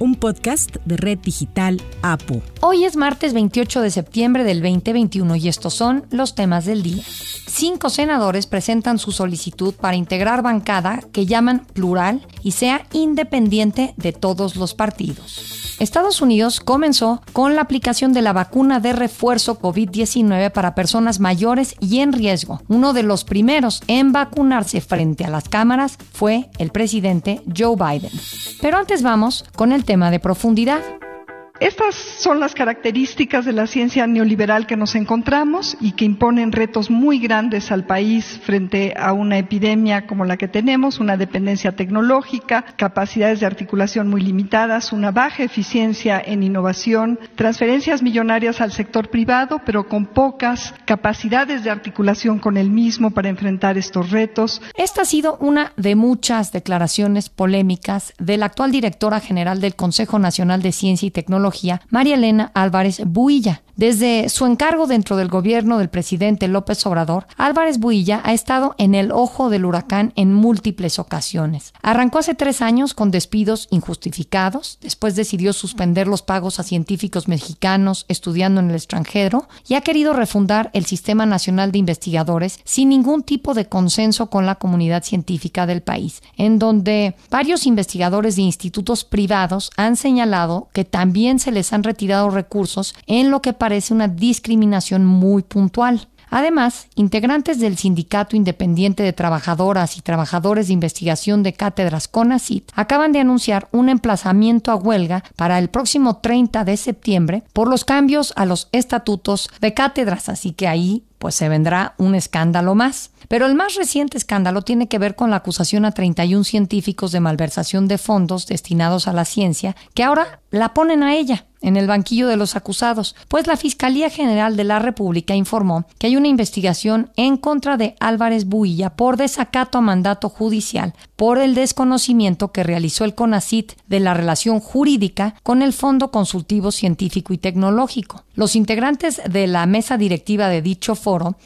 un podcast de Red Digital APU. Hoy es martes 28 de septiembre del 2021 y estos son los temas del día. Cinco senadores presentan su solicitud para integrar bancada que llaman plural y sea independiente de todos los partidos. Estados Unidos comenzó con la aplicación de la vacuna de refuerzo COVID-19 para personas mayores y en riesgo. Uno de los primeros en vacunarse frente a las cámaras fue el presidente Joe Biden. Pero antes vamos con el tema de profundidad. Estas son las características de la ciencia neoliberal que nos encontramos y que imponen retos muy grandes al país frente a una epidemia como la que tenemos, una dependencia tecnológica, capacidades de articulación muy limitadas, una baja eficiencia en innovación, transferencias millonarias al sector privado, pero con pocas capacidades de articulación con el mismo para enfrentar estos retos. Esta ha sido una de muchas declaraciones polémicas de la actual directora general del Consejo Nacional de Ciencia y Tecnología María Elena Álvarez Builla. Desde su encargo dentro del gobierno del presidente López Obrador, Álvarez Builla ha estado en el ojo del huracán en múltiples ocasiones. Arrancó hace tres años con despidos injustificados, después decidió suspender los pagos a científicos mexicanos estudiando en el extranjero y ha querido refundar el Sistema Nacional de Investigadores sin ningún tipo de consenso con la comunidad científica del país, en donde varios investigadores de institutos privados han señalado que también se les han retirado recursos en lo que parece una discriminación muy puntual. Además, integrantes del Sindicato Independiente de Trabajadoras y Trabajadores de Investigación de Cátedras CONACIT acaban de anunciar un emplazamiento a huelga para el próximo 30 de septiembre por los cambios a los estatutos de cátedras, así que ahí pues se vendrá un escándalo más. Pero el más reciente escándalo tiene que ver con la acusación a 31 científicos de malversación de fondos destinados a la ciencia, que ahora la ponen a ella en el banquillo de los acusados, pues la Fiscalía General de la República informó que hay una investigación en contra de Álvarez Builla por desacato a mandato judicial por el desconocimiento que realizó el CONACIT de la relación jurídica con el Fondo Consultivo Científico y Tecnológico. Los integrantes de la mesa directiva de dicho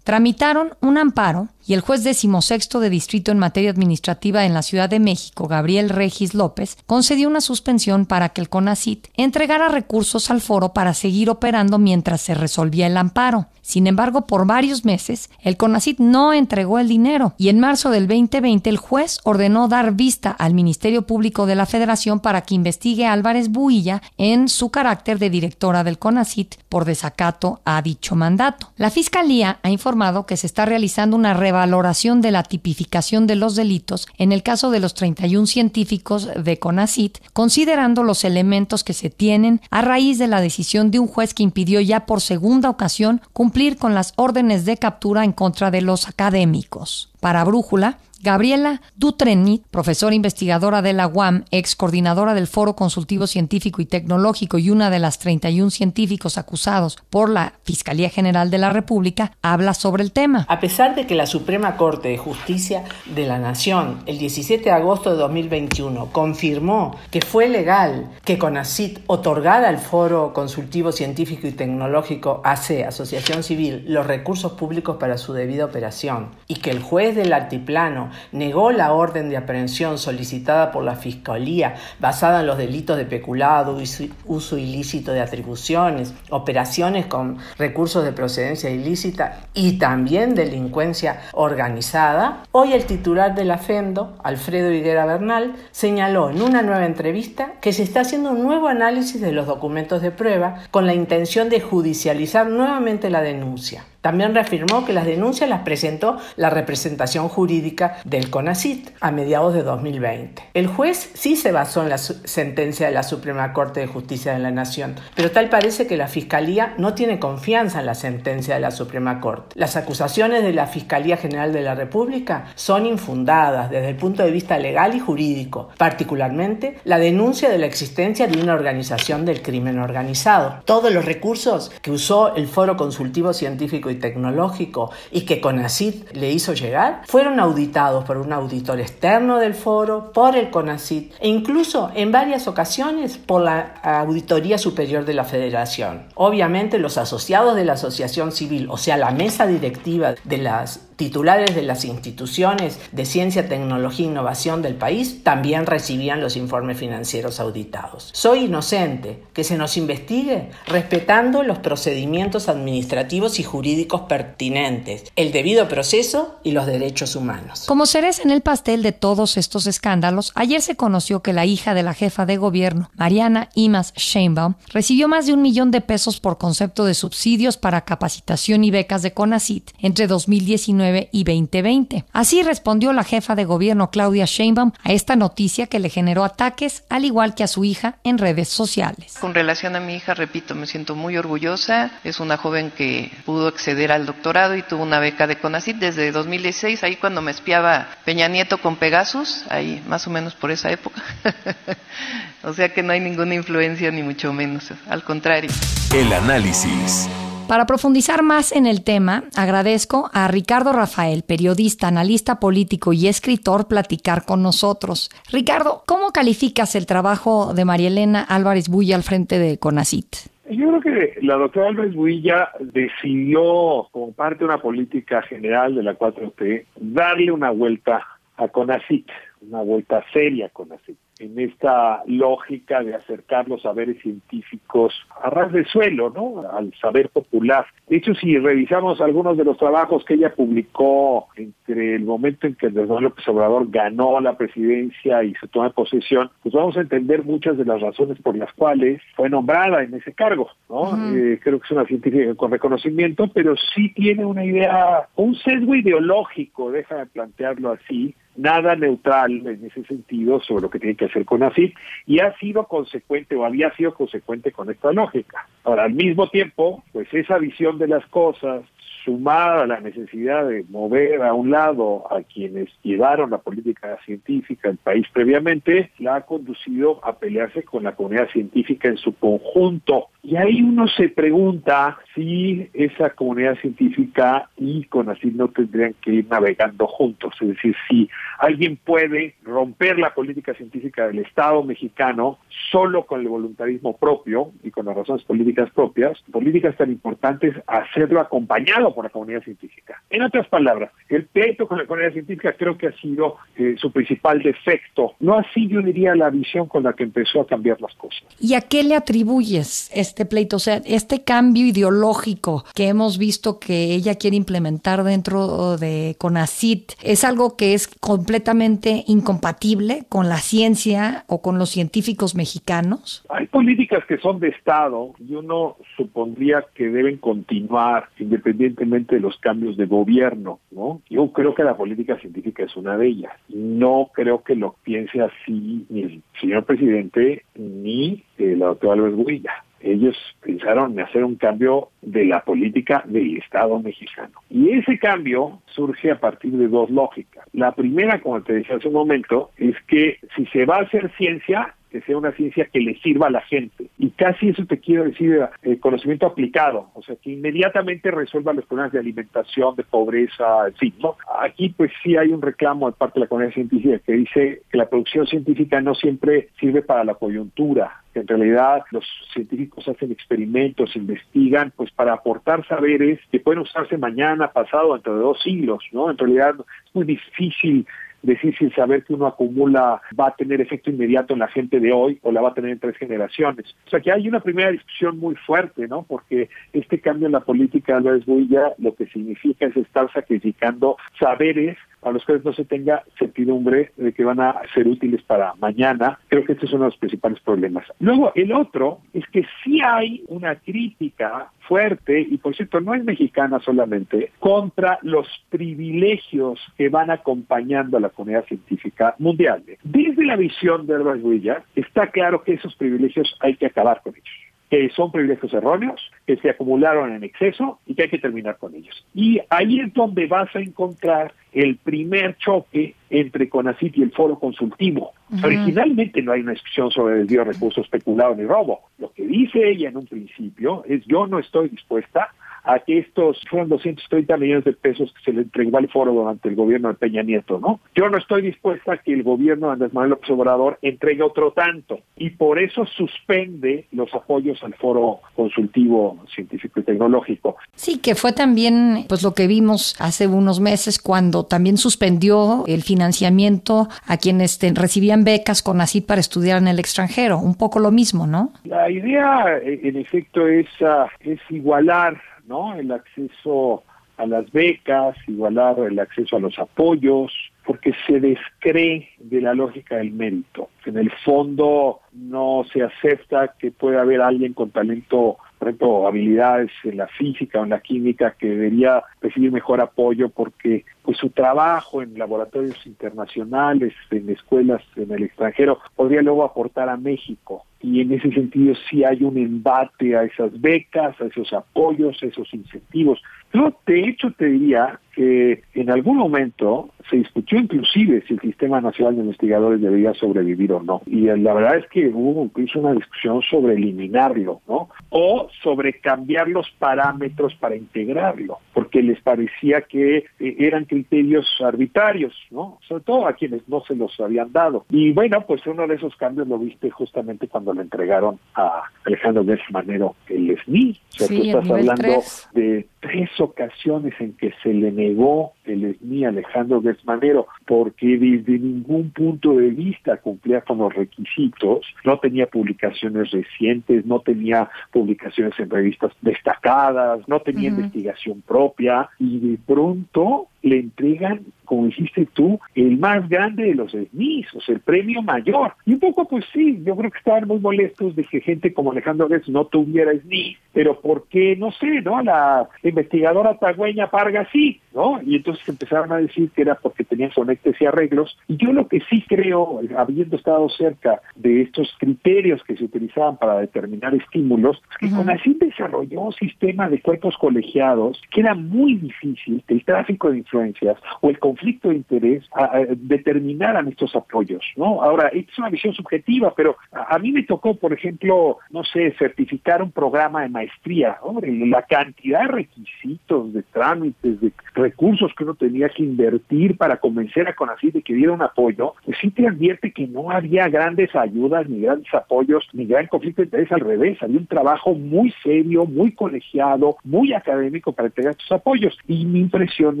tramitaron un amparo y el juez decimosexto de distrito en materia administrativa en la Ciudad de México, Gabriel Regis López, concedió una suspensión para que el CONACIT entregara recursos al foro para seguir operando mientras se resolvía el amparo. Sin embargo, por varios meses, el CONACIT no entregó el dinero y en marzo del 2020 el juez ordenó dar vista al Ministerio Público de la Federación para que investigue a Álvarez Builla en su carácter de directora del CONACIT por desacato a dicho mandato. La Fiscalía ha informado que se está realizando una revaloración de la tipificación de los delitos en el caso de los 31 científicos de CONACIT, considerando los elementos que se tienen a raíz de la decisión de un juez que impidió ya por segunda ocasión cumplir con las órdenes de captura en contra de los académicos. Para Brújula, Gabriela Dutrenit, profesora investigadora de la UAM, ex coordinadora del Foro Consultivo Científico y Tecnológico y una de las 31 científicos acusados por la Fiscalía General de la República, habla sobre el tema. A pesar de que la Suprema Corte de Justicia de la Nación el 17 de agosto de 2021 confirmó que fue legal que CONACIT otorgara al Foro Consultivo Científico y Tecnológico AC, Asociación Civil, los recursos públicos para su debida operación y que el juez del altiplano negó la orden de aprehensión solicitada por la Fiscalía basada en los delitos de peculado, uso ilícito de atribuciones, operaciones con recursos de procedencia ilícita y también delincuencia organizada, hoy el titular de la FENDO, Alfredo Higuera Bernal, señaló en una nueva entrevista que se está haciendo un nuevo análisis de los documentos de prueba con la intención de judicializar nuevamente la denuncia. También reafirmó que las denuncias las presentó la representación jurídica del CONACIT a mediados de 2020. El juez sí se basó en la sentencia de la Suprema Corte de Justicia de la Nación, pero tal parece que la Fiscalía no tiene confianza en la sentencia de la Suprema Corte. Las acusaciones de la Fiscalía General de la República son infundadas desde el punto de vista legal y jurídico, particularmente la denuncia de la existencia de una organización del crimen organizado. Todos los recursos que usó el Foro Consultivo Científico y tecnológico y que CONACIT le hizo llegar fueron auditados por un auditor externo del foro, por el CONACIT e incluso en varias ocasiones por la Auditoría Superior de la Federación. Obviamente los asociados de la asociación civil, o sea, la mesa directiva de las titulares de las instituciones de ciencia, tecnología e innovación del país también recibían los informes financieros auditados. Soy inocente, que se nos investigue respetando los procedimientos administrativos y jurídicos pertinentes, el debido proceso y los derechos humanos. Como cereza en el pastel de todos estos escándalos, ayer se conoció que la hija de la jefa de gobierno, Mariana Imas Sheinbaum, recibió más de un millón de pesos por concepto de subsidios para capacitación y becas de CONACIT entre 2019 y 2020. Así respondió la jefa de gobierno Claudia Sheinbaum a esta noticia que le generó ataques, al igual que a su hija en redes sociales. Con relación a mi hija, repito, me siento muy orgullosa. Es una joven que pudo acceder al doctorado y tuvo una beca de CONACYT desde 2016, ahí cuando me espiaba Peña Nieto con Pegasus, ahí más o menos por esa época. o sea que no hay ninguna influencia ni mucho menos, al contrario. El análisis. Para profundizar más en el tema, agradezco a Ricardo Rafael, periodista, analista político y escritor, platicar con nosotros. Ricardo, ¿cómo calificas el trabajo de María Elena Álvarez Bulla al frente de CONACIT? Yo creo que la doctora Álvarez Builla decidió, como parte de una política general de la 4T, darle una vuelta a CONACIT, una vuelta seria a CONACIT en esta lógica de acercar los saberes científicos a ras de suelo, ¿no? Al saber popular. De hecho, si revisamos algunos de los trabajos que ella publicó entre el momento en que el Manuel López Obrador ganó la presidencia y se toma posesión, pues vamos a entender muchas de las razones por las cuales fue nombrada en ese cargo, ¿no? Eh, creo que es una científica con reconocimiento, pero sí tiene una idea, un sesgo ideológico, déjame plantearlo así, nada neutral en ese sentido sobre lo que tiene que hacer con ACID y ha sido consecuente o había sido consecuente con esta lógica. Ahora, al mismo tiempo, pues esa visión de las cosas, sumada a la necesidad de mover a un lado a quienes llevaron la política científica del país previamente, la ha conducido a pelearse con la comunidad científica en su conjunto. Y ahí uno se pregunta si esa comunidad científica y con así no tendrían que ir navegando juntos. Es decir, si alguien puede romper la política científica del Estado mexicano solo con el voluntarismo propio y con las razones políticas propias, políticas tan importantes, hacerlo acompañado por la comunidad científica. En otras palabras, el pleito con la comunidad científica creo que ha sido eh, su principal defecto. No así yo diría la visión con la que empezó a cambiar las cosas. ¿Y a qué le atribuyes este pleito? O sea, este cambio ideológico que hemos visto que ella quiere implementar dentro de CONACIT, ¿es algo que es completamente incompatible con la ciencia o con los científicos mexicanos? Hay políticas que son de Estado y uno supondría que deben continuar independientemente de los cambios de gobierno, ¿no? Yo creo que la política científica es una de ellas. No creo que lo piense así ni el señor presidente ni el doctor Álvarez Huilla. Ellos pensaron en hacer un cambio de la política del Estado mexicano. Y ese cambio surge a partir de dos lógicas. La primera, como te decía hace un momento, es que si se va a hacer ciencia, que sea una ciencia que le sirva a la gente. Y casi eso te quiero decir, el eh, conocimiento aplicado, o sea, que inmediatamente resuelva los problemas de alimentación, de pobreza, en fin. ¿no? Aquí pues sí hay un reclamo de parte de la comunidad científica que dice que la producción científica no siempre sirve para la coyuntura, en realidad los científicos hacen experimentos, investigan, pues para aportar saberes que pueden usarse mañana, pasado, dentro de dos siglos, ¿no? En realidad es muy difícil decir sin saber que uno acumula va a tener efecto inmediato en la gente de hoy o la va a tener en tres generaciones. O sea que hay una primera discusión muy fuerte, ¿no? Porque este cambio en la política de Álvarez Builla lo que significa es estar sacrificando saberes a los cuales no se tenga certidumbre de que van a ser útiles para mañana. Creo que este es uno de los principales problemas. Luego, el otro es que sí hay una crítica fuerte, y por cierto, no es mexicana solamente, contra los privilegios que van acompañando a la comunidad científica mundial. Desde la visión de Herbert Huilla, está claro que esos privilegios hay que acabar con ellos que son privilegios erróneos, que se acumularon en exceso y que hay que terminar con ellos. Y ahí es donde vas a encontrar el primer choque entre CONACIT y el foro consultivo. Originalmente no hay una discusión sobre el desvío de recursos especulado ni robo. Lo que dice ella en un principio es yo no estoy dispuesta a que estos fueron 230 millones de pesos que se le entregó al foro durante el gobierno de Peña Nieto, ¿no? Yo no estoy dispuesta a que el gobierno de Andrés Manuel López Obrador entregue otro tanto y por eso suspende los apoyos al foro consultivo científico y tecnológico. Sí, que fue también pues lo que vimos hace unos meses cuando también suspendió el financiamiento a quienes recibían becas con así para estudiar en el extranjero, un poco lo mismo, ¿no? La idea en efecto es, uh, es igualar ¿no? El acceso a las becas, igualar el acceso a los apoyos, porque se descree de la lógica del mérito. En el fondo no se acepta que pueda haber alguien con talento, por ejemplo, habilidades en la física o en la química que debería recibir mejor apoyo porque pues su trabajo en laboratorios internacionales, en escuelas en el extranjero, podría luego aportar a México. Y en ese sentido sí hay un embate a esas becas, a esos apoyos, a esos incentivos. Yo, de hecho, te diría que en algún momento se discutió inclusive si el Sistema Nacional de Investigadores debería sobrevivir o no. Y la verdad es que hubo incluso una discusión sobre eliminarlo, ¿no? O sobre cambiar los parámetros para integrarlo, porque les parecía que eh, eran criterios arbitrarios, ¿no? Sobre todo a quienes no se los habían dado. Y bueno, pues uno de esos cambios lo viste justamente cuando le entregaron a Alejandro Gertz Manero el SNI. O sea, tú estás hablando de tres ocasiones en que se le negó el SNI a Alejandro Manero porque desde ningún punto de vista cumplía con los requisitos, no tenía publicaciones recientes, no tenía publicaciones en revistas destacadas, no tenía investigación propia y de pronto le entregan, como dijiste tú, el más grande de los SNIs, o sea, el premio mayor. Y un poco, pues sí, yo creo que estaban muy molestos de que gente como Alejandro Gertz no tuviera SNI, pero ¿por qué? No sé, ¿no? La investigadora tagüeña Parga sí, ¿no? Y entonces empezaron a decir que era porque tenían conectes y arreglos. Y yo lo que sí creo, habiendo estado cerca de estos criterios que se utilizaban para determinar estímulos, es que CONACYT desarrolló un sistema de cuerpos colegiados que era muy difícil, el tráfico de influencias o el conflicto de interés a, determinaran estos apoyos, ¿no? Ahora, es una visión subjetiva, pero a, mí me tocó, por ejemplo, no sé, certificar un programa de maestría, hombre, la cantidad de requisitos, de trámites, de recursos que uno tenía que invertir para convencer a CONACYT de que diera un apoyo, pues sí te advierte que no había grandes ayudas, ni grandes apoyos, ni gran conflicto de interés, al revés, había un trabajo muy serio, muy colegiado, muy académico para entregar estos apoyos. Y mi impresión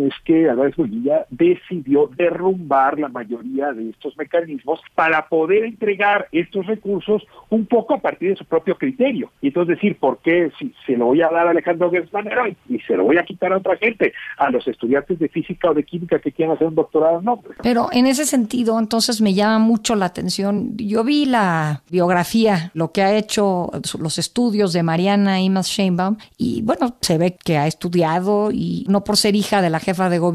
es que Álvarez Bonilla decidió derrumbar la mayoría de estos mecanismos para poder entregar estos recursos un poco a partir de su propio criterio. Y entonces decir, ¿por qué si se lo voy a dar a Alejandro Gersman y se lo voy a quitar a otra gente, a los estudiantes de física o de química que quieran hacer un doctorado? No. Pero en ese sentido, entonces me llama mucho la atención. Yo vi la biografía, lo que ha hecho, los estudios de Mariana Imas Sheinbaum, y bueno, se ve que ha estudiado y no por ser hija de la jefa de gobierno,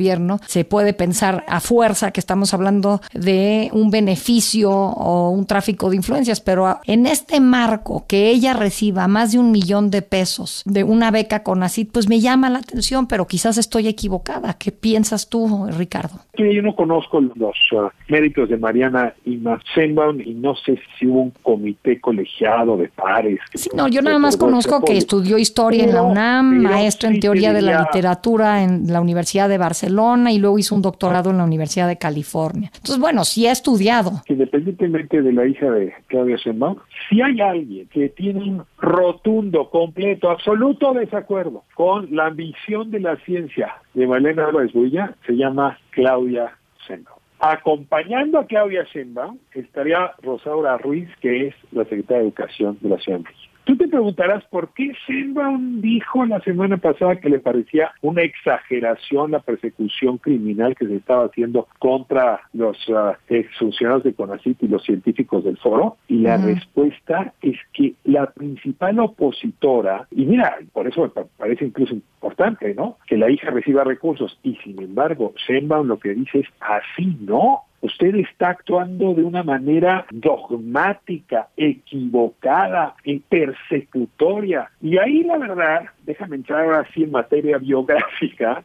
se puede pensar a fuerza que estamos hablando de un beneficio o un tráfico de influencias, pero en este marco que ella reciba más de un millón de pesos de una beca con ACID, pues me llama la atención, pero quizás estoy equivocada. ¿Qué piensas tú, Ricardo? Yo no conozco los uh, méritos de Mariana y Senbaum y no sé si hubo un comité colegiado de pares. Sí, no, yo nada más conozco que estudió historia en la UNAM, maestro en teoría de la literatura en la Universidad de Barcelona y luego hizo un doctorado en la Universidad de California. Entonces, bueno, sí ha estudiado. Independientemente de la hija de Claudia Sheinbaum, si hay alguien que tiene un rotundo, completo, absoluto desacuerdo con la ambición de la ciencia de Malena Álvarez Builla, se llama Claudia Sheinbaum. Acompañando a Claudia Sheinbaum estaría Rosaura Ruiz, que es la secretaria de Educación de la Ciudad de México. Tú te preguntarás por qué Sheinbaum dijo la semana pasada que le parecía una exageración la persecución criminal que se estaba haciendo contra los uh, exfuncionarios de CONACYT y los científicos del foro. Y la respuesta es que la principal opositora, y mira, por eso me parece incluso importante, ¿no? Que la hija reciba recursos. Y sin embargo, Sheinbaum lo que dice es así, ¿no? Usted está actuando de una manera dogmática, equivocada, persecutoria. Y ahí la verdad, déjame entrar ahora sí en materia biográfica,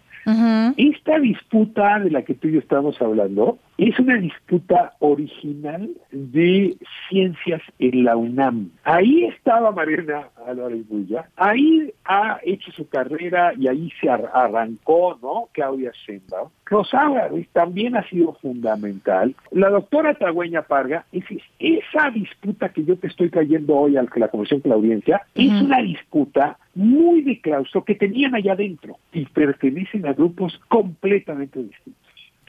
esta disputa de la que tú y yo estamos hablando es una disputa original de ciencias en la UNAM. Ahí estaba Mariana Álvarez Bulla, ahí ha hecho su carrera y ahí se arrancó, ¿no? Claudia Sheinbaum. Rosa también ha sido fundamental. La doctora Tagüeña Parga, es, esa disputa que yo te estoy trayendo hoy a la Comisión de la Audiencia, es una disputa muy de claustro que tenían allá adentro y pertenecen a grupos completamente distintos.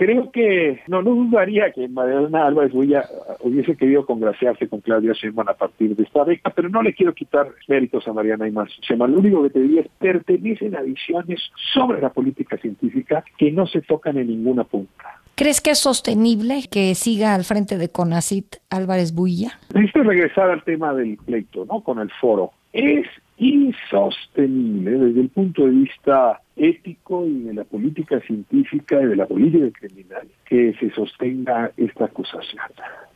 Creo que no, no dudaría que Mariana Álvarez hubiese querido congraciarse con Claudia Sheinbaum a partir de esta beca, pero no le quiero quitar méritos a Mariana y más. Lo único que te diría es pertenecen a visiones sobre la política científica que no se tocan en ninguna punta. ¿Crees que es sostenible que siga al frente de CONACIT Álvarez Builla? Necesito regresar al tema del pleito, ¿no? Con el foro. Es insostenible desde el punto de vista ético y de la política científica y de la política criminal que se sostenga esta acusación.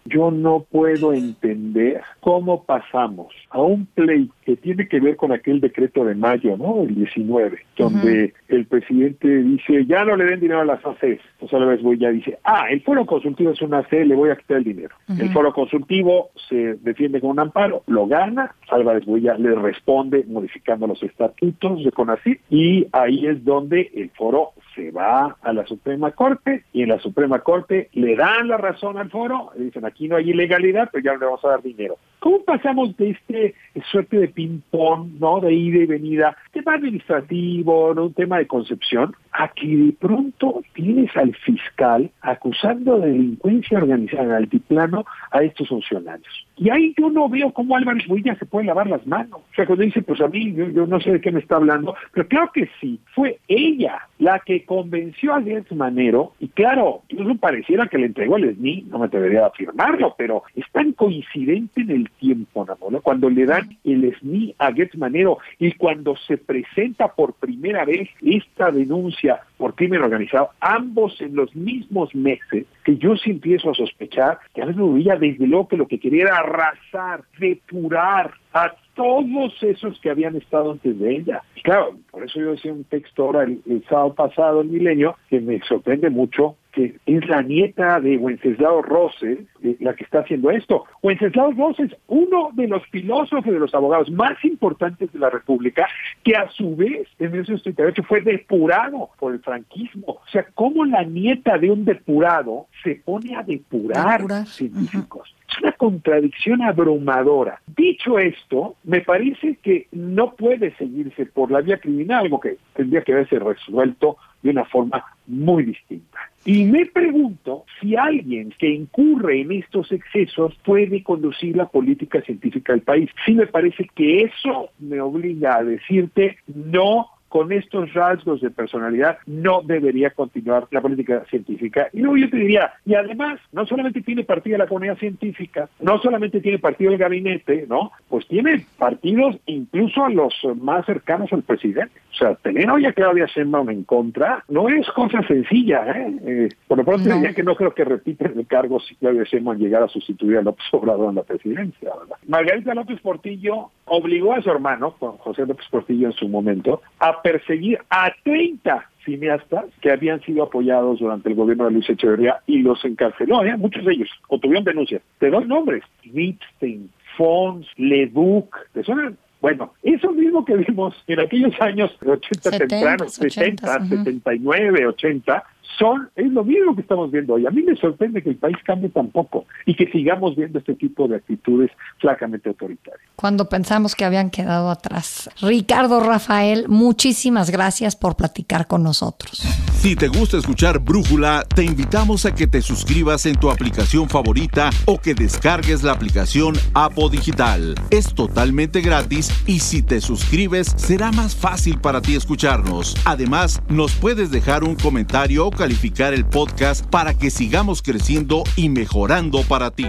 Yo no puedo entender cómo pasamos a un play que tiene que ver con aquel decreto de mayo, ¿no? El 19, donde el presidente dice, ya no le den dinero a las ACs. José Álvarez ya dice, ah, el foro consultivo es una AC, le voy a quitar el dinero. El foro consultivo se defiende con un amparo, lo gana, Álvarez ya le responde modificando los estatutos de CONACYT y ahí es donde el foro se va a la Suprema Corte y en la Suprema Corte le dan la razón al foro, le dicen aquí no hay ilegalidad, pero ya no le vamos a dar dinero. ¿Cómo pasamos de este suerte de ping-pong, ¿no? De ida y venida, tema administrativo, ¿no? Un tema de concepción, a que de pronto tienes al fiscal acusando de delincuencia organizada en altiplano a estos funcionarios. Y ahí yo no veo cómo Álvarez Builla se puede lavar las manos. O sea, cuando dice, pues a mí, yo, no sé de qué me está hablando, pero claro que sí, fue ella la que convenció a Gertz Manero, y claro, incluso pareciera que le entregó el SNI, no me atrevería a afirmarlo, pero es tan coincidente en el tiempo, ¿no? Cuando le dan el SNI a Getz Manero y cuando se presenta por primera vez esta denuncia por crimen organizado, ambos en los mismos meses, que yo sí empiezo a sospechar que a veces desde luego que lo que quería era arrasar, depurar a todos esos que habían estado antes de ella. claro, por eso yo decía un texto ahora el, sábado pasado, el milenio, que me sorprende mucho, que es la nieta de Wenceslao Rosses eh, la que está haciendo esto. Wenceslao Rosses, uno de los filósofos de los abogados más importantes de la República, que a su vez en 1938 fue depurado por el franquismo. O sea, ¿cómo la nieta de un depurado se pone a depurar, científicos? Una contradicción abrumadora. Dicho esto, me parece que no puede seguirse por la vía criminal, algo que tendría que haberse resuelto de una forma muy distinta. Y me pregunto si alguien que incurre en estos excesos puede conducir la política científica del país. Sí me parece que eso me obliga a decirte no con estos rasgos de personalidad no debería continuar la política científica. Y luego yo te diría, y además, no solamente tiene partido la comunidad científica, no solamente tiene partido el gabinete, ¿no? Pues tiene partidos incluso a los más cercanos al presidente. O sea, tener hoy a Claudia Sheinbaum en contra no es cosa sencilla, ¿eh? eh por lo pronto diría que no creo que repiten el cargo si Claudia Sheinbaum llegara a sustituir a López Obrador en la presidencia, ¿verdad? Margarita López Portillo obligó a su hermano, José López Portillo en su momento, a perseguir a 30 cineastas que habían sido apoyados durante el gobierno de Luis Echeverría y los encarceló, ¿eh? muchos de ellos, o tuvieron denuncias. Te doy nombres, Wittstein, Fons, Leduc, ¿te suenan? Bueno, eso mismo que vimos en aquellos años 80 tempranos, 70, 79, 80, son, es lo mismo que estamos viendo hoy. A mí me sorprende que el país cambie tan poco y que sigamos viendo este tipo de actitudes flacamente autoritarias. Cuando pensamos que habían quedado atrás. Ricardo Rafael, muchísimas gracias por platicar con nosotros. Si te gusta escuchar Brújula, te invitamos a que te suscribas en tu aplicación favorita o que descargues la aplicación Apo Digital. Es totalmente gratis y si te suscribes será más fácil para ti escucharnos. Además, nos puedes dejar un comentario calificar el podcast para que sigamos creciendo y mejorando para ti.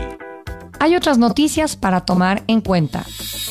Hay otras noticias para tomar en cuenta.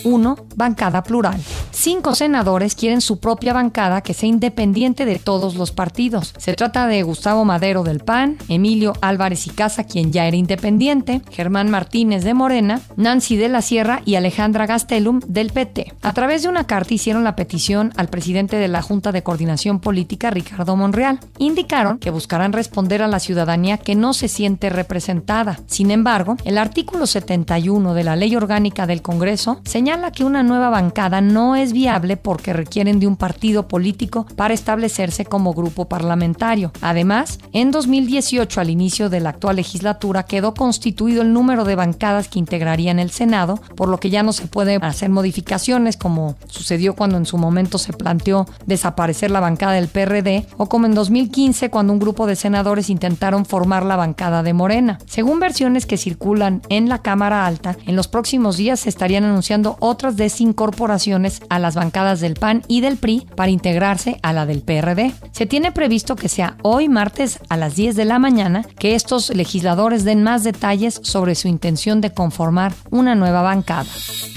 1. Bancada plural. Cinco senadores quieren su propia bancada que sea independiente de todos los partidos. Se trata de Gustavo Madero del PAN, Emilio Álvarez y Casa, quien ya era independiente, Germán Martínez de Morena, Nancy de la Sierra y Alejandra Gastelum del PT. A través de una carta hicieron la petición al presidente de la Junta de Coordinación Política, Ricardo Monreal. Indicaron que buscarán responder a la ciudadanía que no se siente representada. Sin embargo, el artículo 71 de la Ley Orgánica del Congreso señala que una nueva bancada no es viable porque requieren de un partido político para establecerse como grupo parlamentario. Además, en 2018, al inicio de la actual legislatura, quedó constituido el número de bancadas que integrarían el Senado, por lo que ya no se puede hacer modificaciones como sucedió cuando en su momento se planteó desaparecer la bancada del PRD o como en 2015 cuando un grupo de senadores intentaron formar la bancada de Morena. Según versiones que circulan en la Cámara Alta, en los próximos días se estarían anunciando otras desincorporaciones las bancadas del PAN y del PRI para integrarse a la del PRD. Se tiene previsto que sea hoy martes a las 10 de la mañana que estos legisladores den más detalles sobre su intención de conformar una nueva bancada.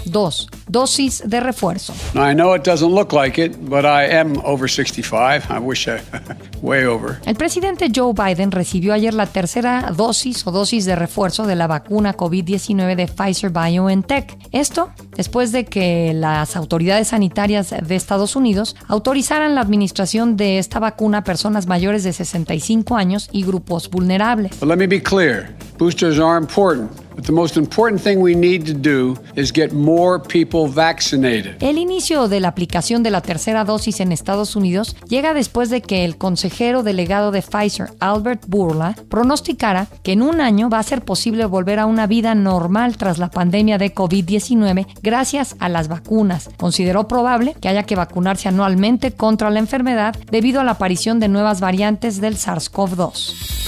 2. Dosis de refuerzo. I know it doesn't look like it, but I am over 65. I wish I way over. El presidente Joe Biden recibió ayer la tercera dosis o dosis de refuerzo de la vacuna COVID-19 de Pfizer BioNTech. Esto después de que las autoridades sanitarias de Estados Unidos autorizaran la administración de esta vacuna a personas mayores de 65 años y grupos vulnerables. But let me be clear. Boosters are important. But the most important thing we need to do is get more people vaccinated. El inicio de la aplicación de la tercera dosis en Estados Unidos llega después de que el consejero delegado de Pfizer, Albert Burla, pronosticara que en un año va a ser posible volver a una vida normal tras la pandemia de COVID-19 gracias a las vacunas. Consideró probable que haya que vacunarse anualmente contra la enfermedad debido a la aparición de nuevas variantes del SARS-CoV-2.